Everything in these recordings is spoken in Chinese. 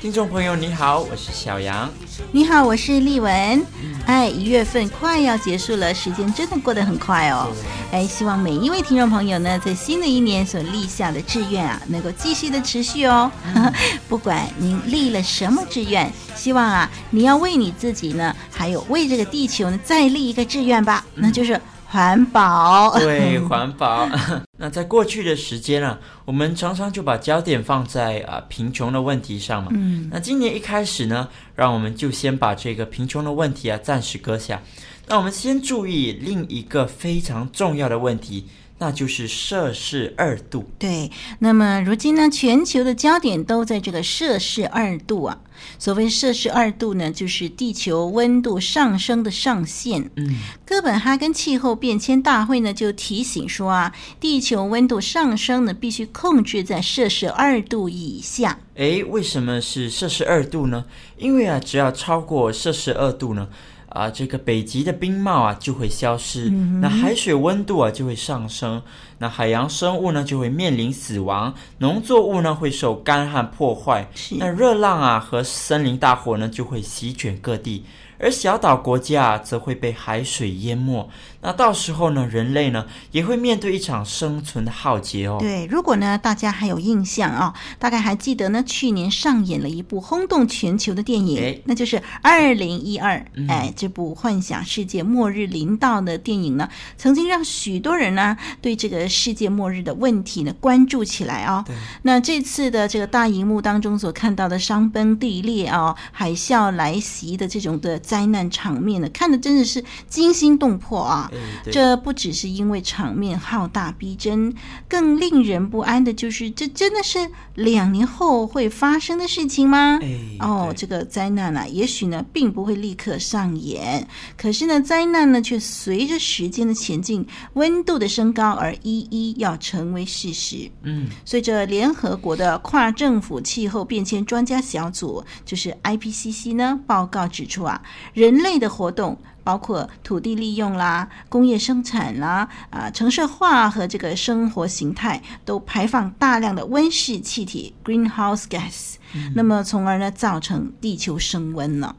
听众朋友，你好，我是小杨。你好，我是丽文。哎，一月份快要结束了，时间真的过得很快哦。哎，希望每一位听众朋友呢，在新的一年所立下的志愿啊，能够继续的持续哦。不管您立了什么志愿，希望啊，你要为你自己呢，还有为这个地球呢，再立一个志愿吧，那就是。环保，对，环保。那在过去的时间啊，我们常常就把焦点放在啊贫穷的问题上嘛。嗯。那今年一开始呢，让我们就先把这个贫穷的问题啊暂时搁下。那我们先注意另一个非常重要的问题。那就是摄氏二度。对，那么如今呢，全球的焦点都在这个摄氏二度啊。所谓摄氏二度呢，就是地球温度上升的上限。嗯，哥本哈根气候变迁大会呢就提醒说啊，地球温度上升呢必须控制在摄氏二度以下。诶，为什么是摄氏二度呢？因为啊，只要超过摄氏二度呢。啊，这个北极的冰帽啊就会消失，嗯、那海水温度啊就会上升，那海洋生物呢就会面临死亡，农作物呢会受干旱破坏，那热浪啊和森林大火呢就会席卷各地。而小岛国家啊则会被海水淹没，那到时候呢，人类呢也会面对一场生存的浩劫哦。对，如果呢大家还有印象啊、哦，大概还记得呢，去年上演了一部轰动全球的电影，诶那就是《二零一二》。哎，这部幻想世界末日临到的电影呢，曾经让许多人呢对这个世界末日的问题呢关注起来啊、哦。对那这次的这个大荧幕当中所看到的山崩地裂啊、哦、海啸来袭的这种的。灾难场面呢，看的真的是惊心动魄啊！哎、这不只是因为场面浩大逼真，更令人不安的就是，这真的是两年后会发生的事情吗？哎、哦，这个灾难啊，也许呢并不会立刻上演，可是呢，灾难呢却随着时间的前进、温度的升高而一一要成为事实。嗯，随着联合国的跨政府气候变迁专家小组，就是 IPCC 呢，报告指出啊。人类的活动包括土地利用啦、工业生产啦、啊城市化和这个生活形态，都排放大量的温室气体 （greenhouse gas），嗯，那么从而呢造成地球升温了。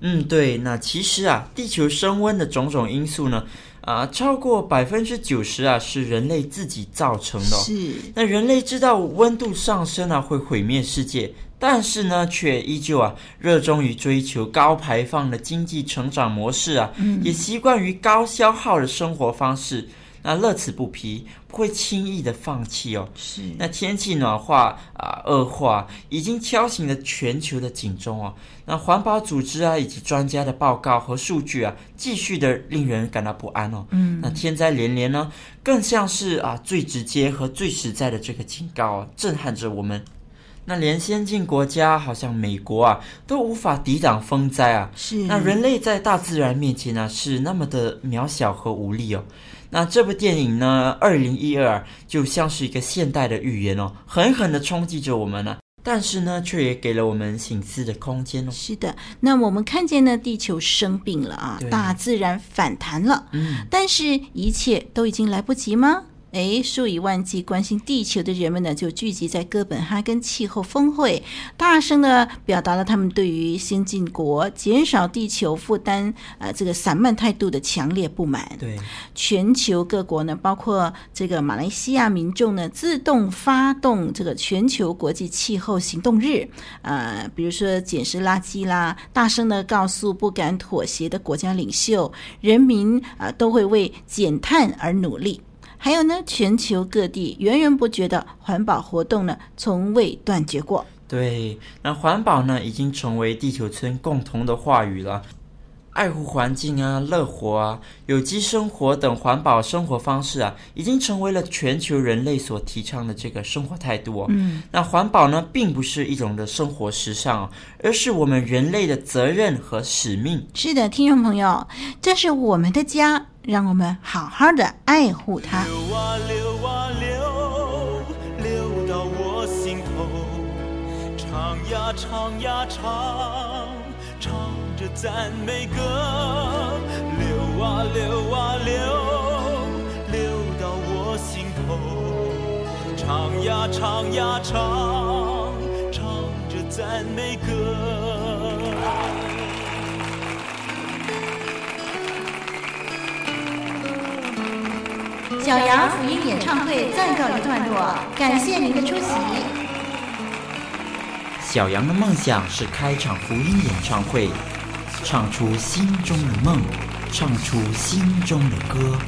嗯，对。那其实啊，地球升温的种种因素呢，啊，超过百分之九十啊是人类自己造成的。是。那人类知道温度上升啊会毁灭世界。但是呢，却依旧啊热衷于追求高排放的经济成长模式啊，嗯、也习惯于高消耗的生活方式，那乐此不疲，不会轻易的放弃哦。是，那天气暖化啊恶化，已经敲醒了全球的警钟哦。那环保组织啊以及专家的报告和数据啊，继续的令人感到不安哦。嗯，那天灾连连呢，更像是啊最直接和最实在的这个警告，啊，震撼着我们。那连先进国家，好像美国啊，都无法抵挡风灾啊。是。那人类在大自然面前呢、啊，是那么的渺小和无力哦。那这部电影呢，二零一二就像是一个现代的预言哦，狠狠的冲击着我们呢、啊。但是呢，却也给了我们醒思的空间哦。是的。那我们看见呢，地球生病了啊，大自然反弹了。嗯。但是，一切都已经来不及吗？诶，数以万计关心地球的人们呢，就聚集在哥本哈根气候峰会，大声的表达了他们对于先进国减少地球负担，呃，这个散漫态度的强烈不满。对，全球各国呢，包括这个马来西亚民众呢，自动发动这个全球国际气候行动日，呃，比如说捡拾垃圾啦，大声的告诉不敢妥协的国家领袖，人民啊，呃，都会为减碳而努力。还有呢，全球各地源源不绝的环保活动呢，从未断绝过。对，那环保呢，已经成为地球村共同的话语了。爱护环境啊，乐活啊，有机生活等环保生活方式啊，已经成为了全球人类所提倡的这个生活态度哦。嗯，那环保呢，并不是一种的生活时尚哦，而是我们人类的责任和使命。是的，听众朋友，这是我们的家。让我们好好的爱护它。流啊流啊流，流到我心头，唱呀唱呀唱，唱着赞美歌。流啊流啊流，流到我心头，唱呀唱呀唱，唱着赞美歌。小羊福音演唱会暂告一段落，感谢您的出席。小羊的梦想是开场福音演唱会，唱出心中的梦，唱出心中的歌。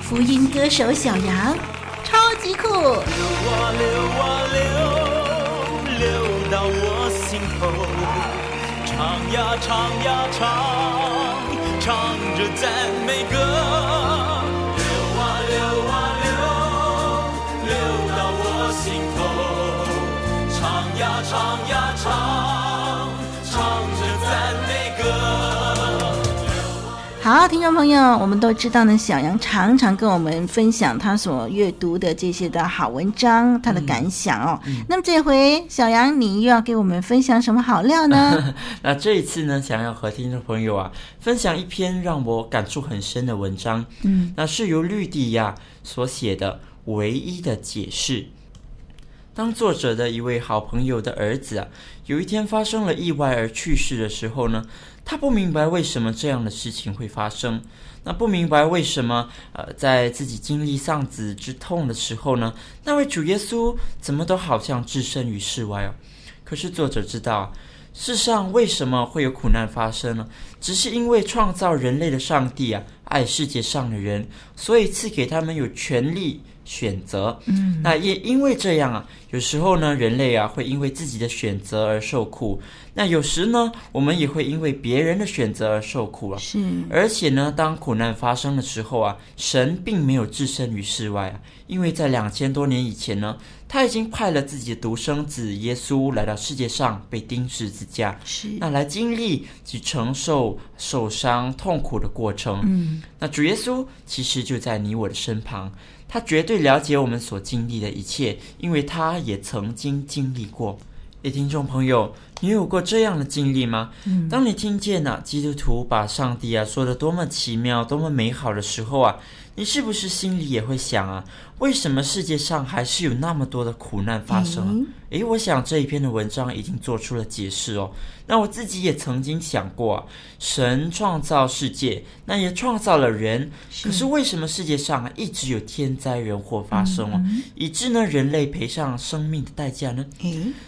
福音歌手小羊，超级酷！流啊流啊流，流到我心头，唱呀唱呀唱，唱着赞美歌。唱呀唱，唱着赞美歌。好，听众朋友，我们都知道呢，小杨常常跟我们分享他所阅读的这些的好文章，他的感想哦。嗯嗯、那么这回小杨，你又要给我们分享什么好料呢？那这一次呢，想要和听众朋友啊分享一篇让我感触很深的文章。嗯，那是由绿地亚所写的《唯一的解释》。当作者的一位好朋友的儿子啊，有一天发生了意外而去世的时候呢，他不明白为什么这样的事情会发生。那不明白为什么，呃，在自己经历丧子之痛的时候呢，那位主耶稣怎么都好像置身于世外哦。可是作者知道，世上为什么会有苦难发生呢？只是因为创造人类的上帝啊，爱世界上的人，所以赐给他们有权利。选择，嗯，那也因为这样啊，有时候呢，人类啊会因为自己的选择而受苦。那有时呢，我们也会因为别人的选择而受苦啊。是，而且呢，当苦难发生的时候啊，神并没有置身于世外啊，因为在两千多年以前呢，他已经派了自己的独生子耶稣来到世界上，被钉十字架，是，那来经历及承受受伤痛苦的过程。嗯，那主耶稣其实就在你我的身旁。他绝对了解我们所经历的一切，因为他也曾经经历过。诶，听众朋友，你有过这样的经历吗？嗯，当你听见呢、啊，基督徒把上帝啊说的多么奇妙、多么美好的时候啊，你是不是心里也会想啊？为什么世界上还是有那么多的苦难发生啊？诶，我想这一篇的文章已经做出了解释哦。那我自己也曾经想过啊，神创造世界，那也创造了人，是，可是为什么世界上啊一直有天灾人祸发生啊，嗯、以致呢人类赔上生命的代价呢？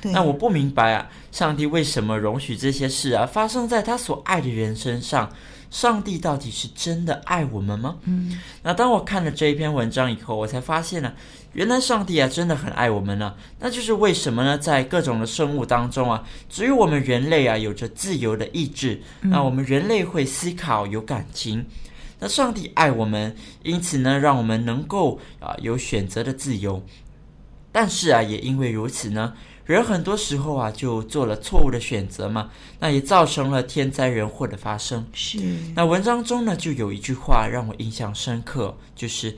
那我不明白啊，上帝为什么容许这些事啊发生在他所爱的人身上？上帝到底是真的爱我们吗？嗯，那当我看了这一篇文章以后，我才发现呢、啊，原来上帝啊真的很爱我们呢、啊。那就是为什么呢？在各种的生物当中啊，只有我们人类啊有着自由的意志。那我们人类会思考、有感情。那上帝爱我们，因此呢，让我们能够啊有选择的自由。但是啊，也因为如此呢。人很多时候啊，就做了错误的选择嘛，那也造成了天灾人祸的发生。是。那文章中呢，就有一句话让我印象深刻，就是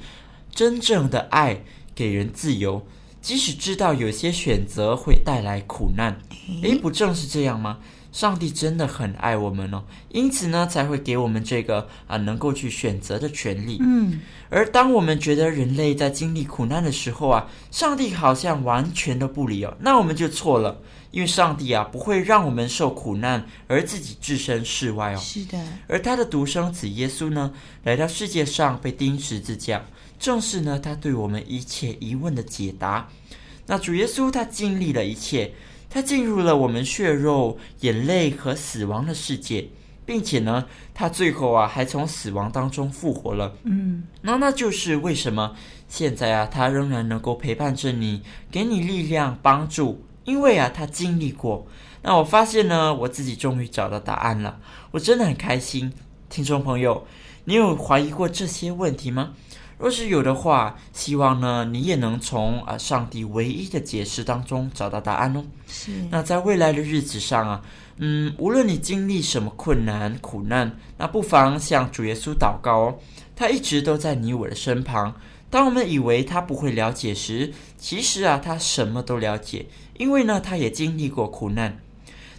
真正的爱给人自由，即使知道有些选择会带来苦难。诶，不正是这样吗？上帝真的很爱我们哦，因此呢，才会给我们这个啊能够去选择的权利。嗯，而当我们觉得人类在经历苦难的时候啊，上帝好像完全都不理哦，那我们就错了，因为上帝啊不会让我们受苦难而自己置身事外哦。是的，而他的独生子耶稣呢，来到世界上被钉十字架，正是呢他对我们一切疑问的解答。那主耶稣他经历了一切。他进入了我们血肉、眼泪和死亡的世界，并且呢，他最后啊还从死亡当中复活了。嗯，那那就是为什么现在啊他仍然能够陪伴着你，给你力量、帮助，因为啊他经历过。那我发现呢，我自己终于找到答案了，我真的很开心。听众朋友，你有怀疑过这些问题吗？若是有的话，希望呢你也能从啊上帝唯一的解释当中找到答案哦。是。那在未来的日子上啊，嗯，无论你经历什么困难苦难，那不妨向主耶稣祷告哦。他一直都在你我的身旁。当我们以为他不会了解时，其实啊，他什么都了解，因为呢，他也经历过苦难。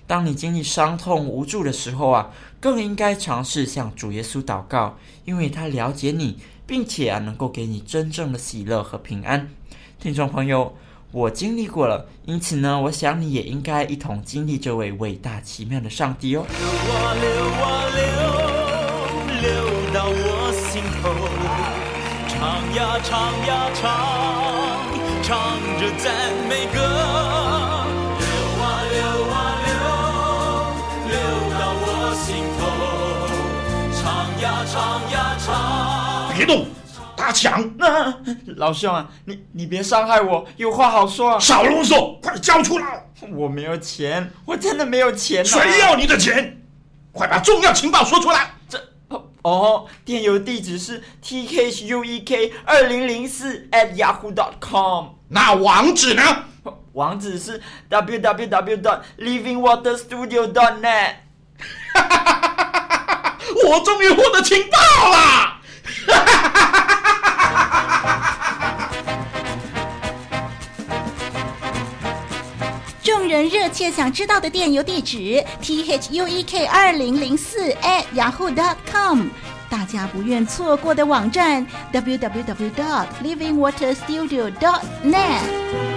当你经历伤痛无助的时候啊，更应该尝试向主耶稣祷告，因为他了解你，并且啊，能够给你真正的喜乐和平安。听众朋友，我经历过了，因此呢，我想你也应该一同经历这位伟大奇妙的上帝哦。流啊流啊流，流到我心头。唱呀唱呀唱，唱着赞美歌，别动，打抢！那老兄啊，你你别伤害我，有话好说啊。少啰嗦，快交出来！我没有钱，我真的没有钱。谁要你的钱？快把重要情报说出来！这哦，电邮地址是 t h u e k 二零零四 at yahoo dot com。那网址呢？网址是 w w w dot living water studio dot net。我终于获得情报了！众人热切想知道的电邮地址：t h u e k 二零零四 at yahoo dot com。大家不愿错过的网站：w w w dot living water studio dot net。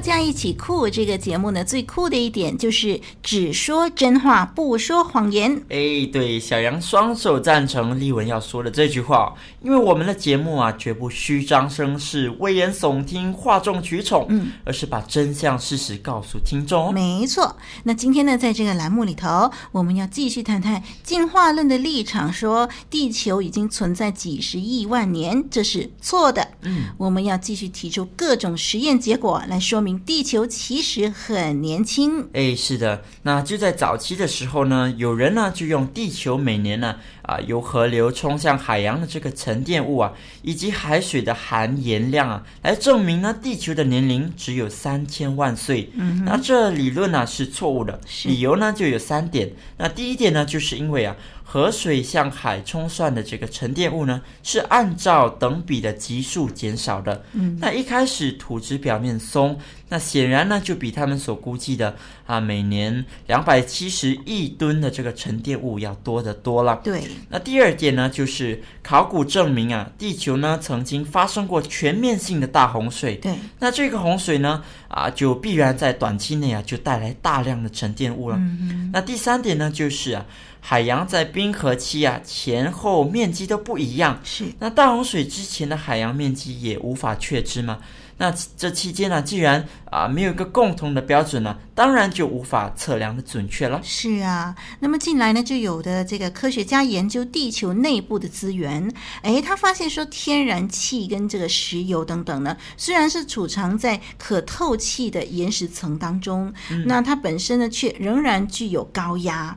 大家一起酷这个节目呢，最酷的一点就是只说真话，不说谎言。哎，对，小杨双手赞成丽文要说的这句话，因为我们的节目啊，绝不虚张声势、危言耸听、哗众取宠，嗯，而是把真相事实告诉听众。没错。那今天呢，在这个栏目里头，我们要继续谈谈进化论的立场，说地球已经存在几十亿万年，这是错的。嗯，我们要继续提出各种实验结果来说明。地球其实很年轻。哎，是的，那就在早期的时候呢，有人呢就用地球每年呢啊由河流冲向海洋的这个沉淀物啊，以及海水的含盐量啊，来证明呢地球的年龄只有三千万岁。嗯，那这理论呢是错误的，理由呢就有三点。那第一点呢，就是因为啊。河水向海冲算的这个沉淀物呢，是按照等比的级数减少的。嗯，那一开始土质表面松，那显然呢就比他们所估计的啊每年两百七十亿吨的这个沉淀物要多得多了。对，那第二点呢，就是考古证明啊，地球呢曾经发生过全面性的大洪水。对，那这个洪水呢啊就必然在短期内啊就带来大量的沉淀物了。嗯嗯，那第三点呢就是啊。海洋在冰河期啊前后面积都不一样，是那大洪水之前的海洋面积也无法确知嘛？那这期间呢、啊，既然啊没有一个共同的标准呢、啊，当然就无法测量的准确了。是啊，那么近来呢，就有的这个科学家研究地球内部的资源，诶，他发现说天然气跟这个石油等等呢，虽然是储藏在可透气的岩石层当中，嗯、那它本身呢却仍然具有高压。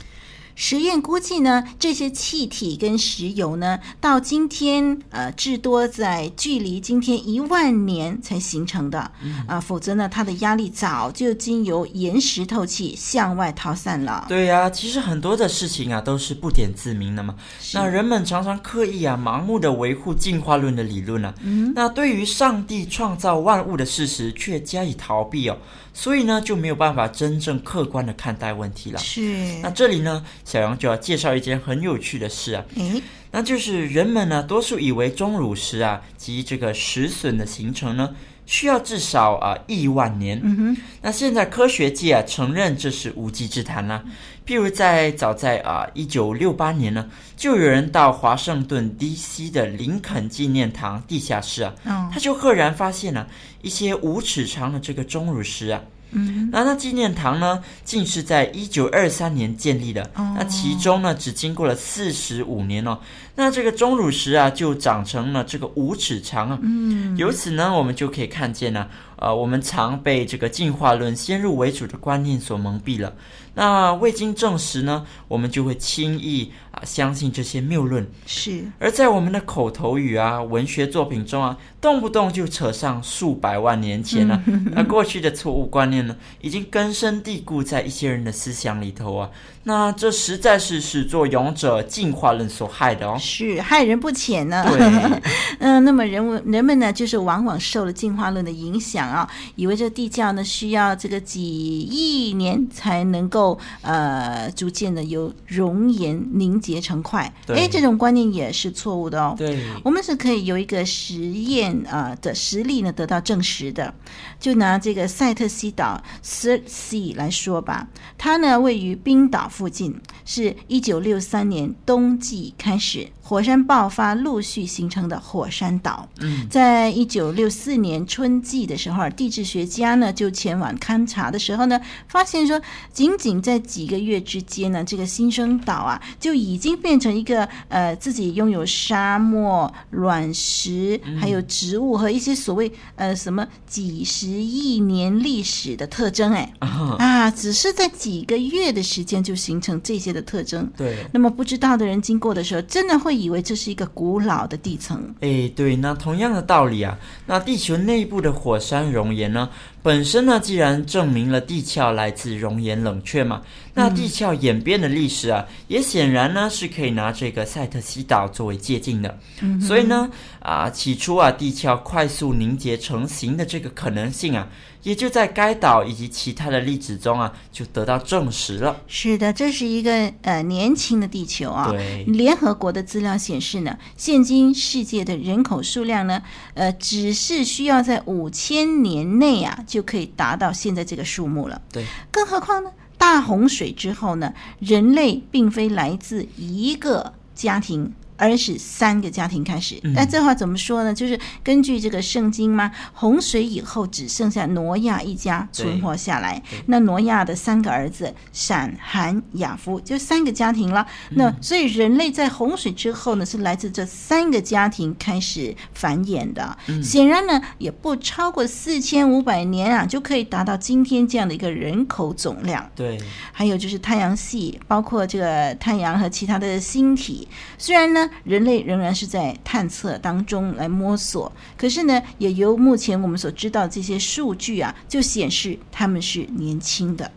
实验估计呢，这些气体跟石油呢，到今天呃，至多在距离今天一万年才形成的啊、否则呢，它的压力早就经由岩石透气向外逃散了。对呀、啊，其实很多的事情啊，都是不点自明的嘛。那人们常常刻意啊，盲目的维护进化论的理论啊，嗯、那对于上帝创造万物的事实却加以逃避哦，所以呢，就没有办法真正客观的看待问题了。是。那这里呢？小杨就要介绍一件很有趣的事啊，嗯那就是人们呢多数以为钟乳石啊及这个石笋的形成呢，需要至少啊亿万年。嗯哼，那现在科学界啊承认这是无稽之谈啦。譬如在早在啊一九六八年呢，就有人到华盛顿 D.C. 的林肯纪念堂地下室啊，哦、他就赫然发现了、啊、一些五尺长的这个钟乳石啊。嗯，那那纪念堂呢，竟是在一九二三年建立的。哦、那其中呢，只经过了四十五年哦。那这个钟乳石啊，就长成了这个五尺长啊。嗯，由此呢，我们就可以看见呢，呃，我们常被这个进化论先入为主的观念所蒙蔽了。那未经证实呢，我们就会轻易啊相信这些谬论。是。而在我们的口头语啊、文学作品中啊，动不动就扯上数百万年前啊，那过去的错误观念呢，已经根深蒂固在一些人的思想里头啊。那这实在是始作俑者进化论所害的哦，是害人不浅呢。对，嗯、呃，那么人们人们呢，就是往往受了进化论的影响啊，以为这地窖呢需要这个几亿年才能够呃逐渐的由熔岩凝结成块。哎，这种观念也是错误的哦。对，我们是可以有一个实验啊、呃、的实例呢得到证实的。就拿这个塞特西岛 （Surtsey） 来说吧，它呢位于冰岛。附近是一九六三年冬季开始。火山爆发，陆续形成的火山岛。嗯，在一九六四年春季的时候，地质学家呢就前往勘察的时候呢，发现说，仅仅在几个月之间呢，这个新生岛啊就已经变成一个呃自己拥有沙漠、卵石，还有植物和一些所谓呃什么几十亿年历史的特征。哎，啊，只是在几个月的时间就。形成这些的特征，对。那么不知道的人经过的时候，真的会以为这是一个古老的地层。哎，对。那同样的道理啊，那地球内部的火山熔岩呢，本身呢，既然证明了地壳来自熔岩冷却嘛，那地壳演变的历史啊，嗯、也显然呢是可以拿这个塞特西岛作为借鉴的。嗯，所以呢，啊，起初啊，地壳快速凝结成型的这个可能性啊。也就在该岛以及其他的例子中啊，就得到证实了。是的，这是一个呃年轻的地球啊。对。联合国的资料显示呢，现今世界的人口数量呢，呃，只是需要在五千年内啊，就可以达到现在这个数目了。对。更何况呢，大洪水之后呢，人类并非来自一个家庭。而是三个家庭开始，那这话怎么说呢？就是根据这个圣经嘛，洪水以后只剩下挪亚一家存活下来。那挪亚的三个儿子闪、含、雅夫，就三个家庭了。那所以人类在洪水之后呢，是来自这三个家庭开始繁衍的。显然呢，也不超过四千五百年啊，就可以达到今天这样的一个人口总量。对，还有就是太阳系，包括这个太阳和其他的星体，虽然呢。人类仍然是在探测当中来摸索，可是呢，也由目前我们所知道这些数据啊，就显示他们是年轻的。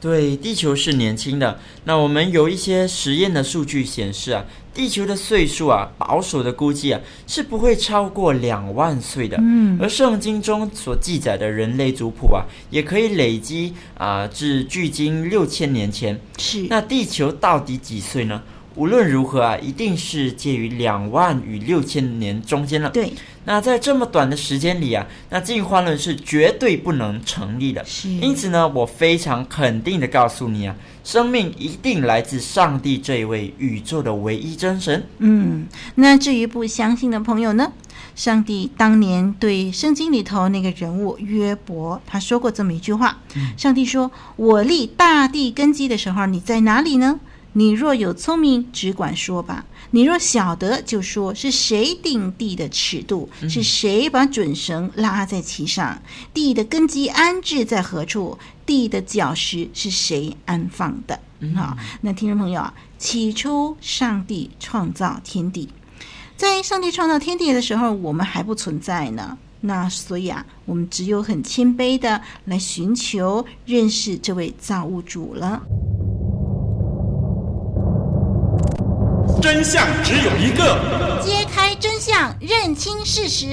对，地球是年轻的。那我们有一些实验的数据显示啊，地球的岁数啊，保守的估计啊，是不会超过两万岁的。嗯，而圣经中所记载的人类族谱啊，也可以累积啊、呃，至距今六千年前。是，那地球到底几岁呢？无论如何啊，一定是介于两万与六千年中间了。对，那在这么短的时间里啊，那进化论是绝对不能成立的。是，因此呢，我非常肯定的告诉你啊，生命一定来自上帝这一位宇宙的唯一真神。嗯，那至于不相信的朋友呢？上帝当年对圣经里头那个人物约伯，他说过这么一句话：嗯、上帝说，我立大地根基的时候，你在哪里呢？你若有聪明，只管说吧；你若晓得，就说是谁定地的尺度，是谁把准绳拉在其上？地的根基安置在何处？地的脚石是谁安放的？好，那听众朋友啊，起初上帝创造天地，在上帝创造天地的时候，我们还不存在呢。那所以啊，我们只有很谦卑的来寻求认识这位造物主了。真相只有一个。揭开真相认清事实。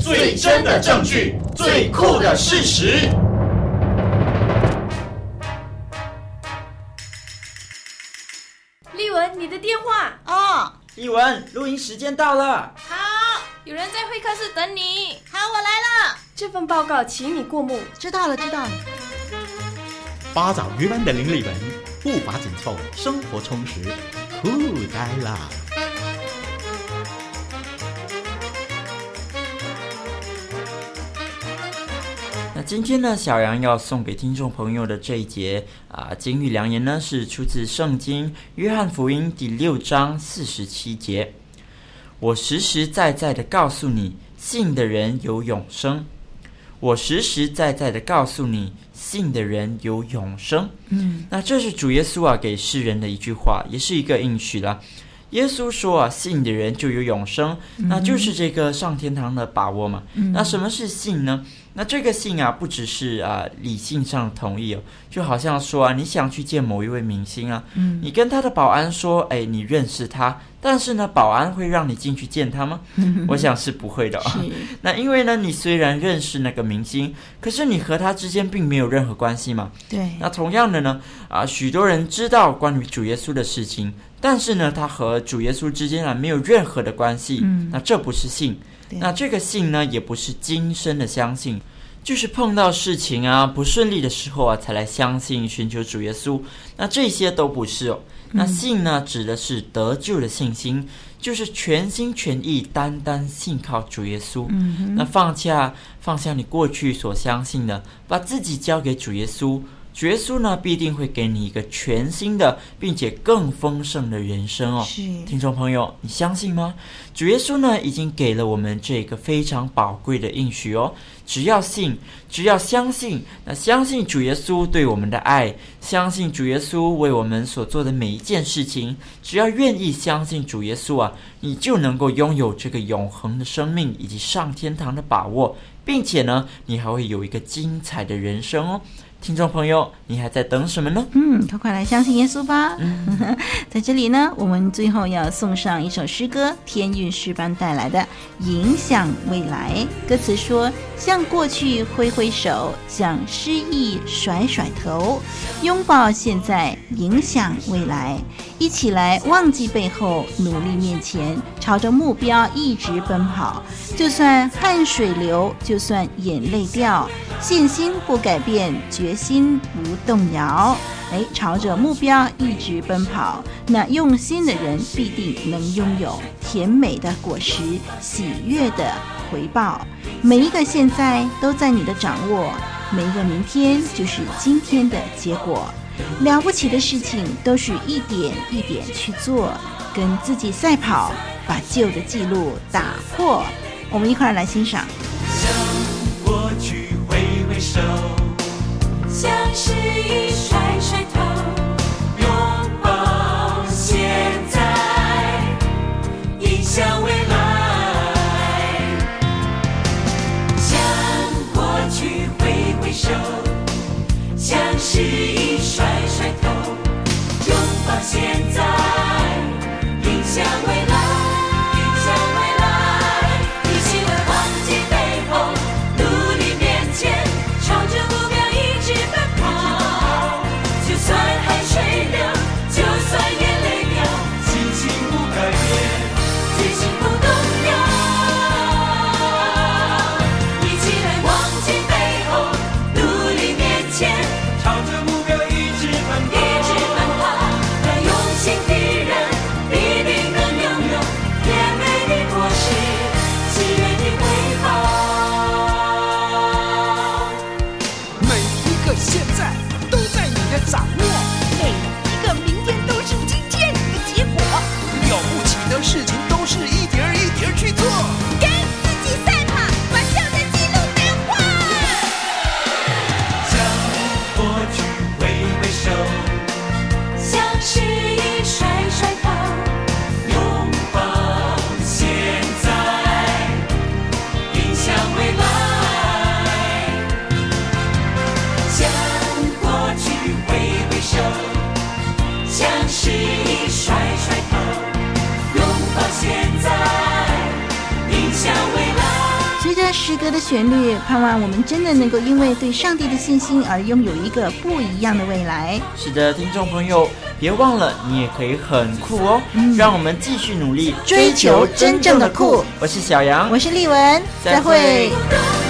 最真的证据最酷的事实。丽文你的电话。哦。丽文录音时间到了。好有人在会客室等你。好我来了。这份报告请你过目。知道了知道了。八爪鱼般的林丽文步伐紧凑生活充实。酷呆了。那今天呢，小杨要送给听众朋友的这一节啊，金玉良言呢，是出自圣经约翰福音第六章四十七节。我实实在在的告诉你，信的人有永生。我实实在在的告诉你，信的人有永生。嗯，那这是主耶稣啊给世人的一句话，也是一个应许了。耶稣说啊，信的人就有永生，那就是这个上天堂的把握嘛。嗯，那什么是信呢？那这个信啊，不只是啊理性上同意哦，就好像说啊，你想去见某一位明星啊，嗯，你跟他的保安说，哎，你认识他，但是呢，保安会让你进去见他吗？我想是不会的啊。那因为呢，你虽然认识那个明星，可是你和他之间并没有任何关系嘛。对。那同样的呢，啊，许多人知道关于主耶稣的事情，但是呢，他和主耶稣之间啊没有任何的关系。嗯。那这不是信。那这个信呢，也不是今生的相信，就是碰到事情啊不顺利的时候啊，才来相信寻求主耶稣。那这些都不是哦。那信呢，指的是得救的信心，就是全心全意、单单信靠主耶稣。嗯那放下放下你过去所相信的，把自己交给主耶稣。主耶稣呢，必定会给你一个全新的，并且更丰盛的人生哦。是，听众朋友，你相信吗？主耶稣呢，已经给了我们这个非常宝贵的应许哦。只要信，只要相信，那相信主耶稣对我们的爱，相信主耶稣为我们所做的每一件事情，只要愿意相信主耶稣啊，你就能够拥有这个永恒的生命以及上天堂的把握，并且呢，你还会有一个精彩的人生哦。听众朋友，你还在等什么呢？嗯，快快来相信耶稣吧！嗯、在这里呢，我们最后要送上一首诗歌，天韵诗班带来的《影响未来》。歌词说：向过去挥挥手，向失意甩甩头，拥抱现在，影响未来。一起来忘记背后，努力面前，朝着目标一直奔跑。就算汗水流，就算眼泪掉，信心不改变，决心不动摇。哎，朝着目标一直奔跑，那用心的人必定能拥有甜美的果实，喜悦的回报。每一个现在都在你的掌握，每一个明天就是今天的结果。了不起的事情都是一点一点去做，跟自己赛跑，把旧的记录打破。我们一块儿来欣赏。向过去挥挥手，向失意甩甩头，拥抱现在，迎向未盼望我们真的能够因为对上帝的信心而拥有一个不一样的未来。是的，听众朋友，别忘了，你也可以很酷哦！嗯、让我们继续努力，追求真正的酷。我是小杨，我是丽文，再会。再会。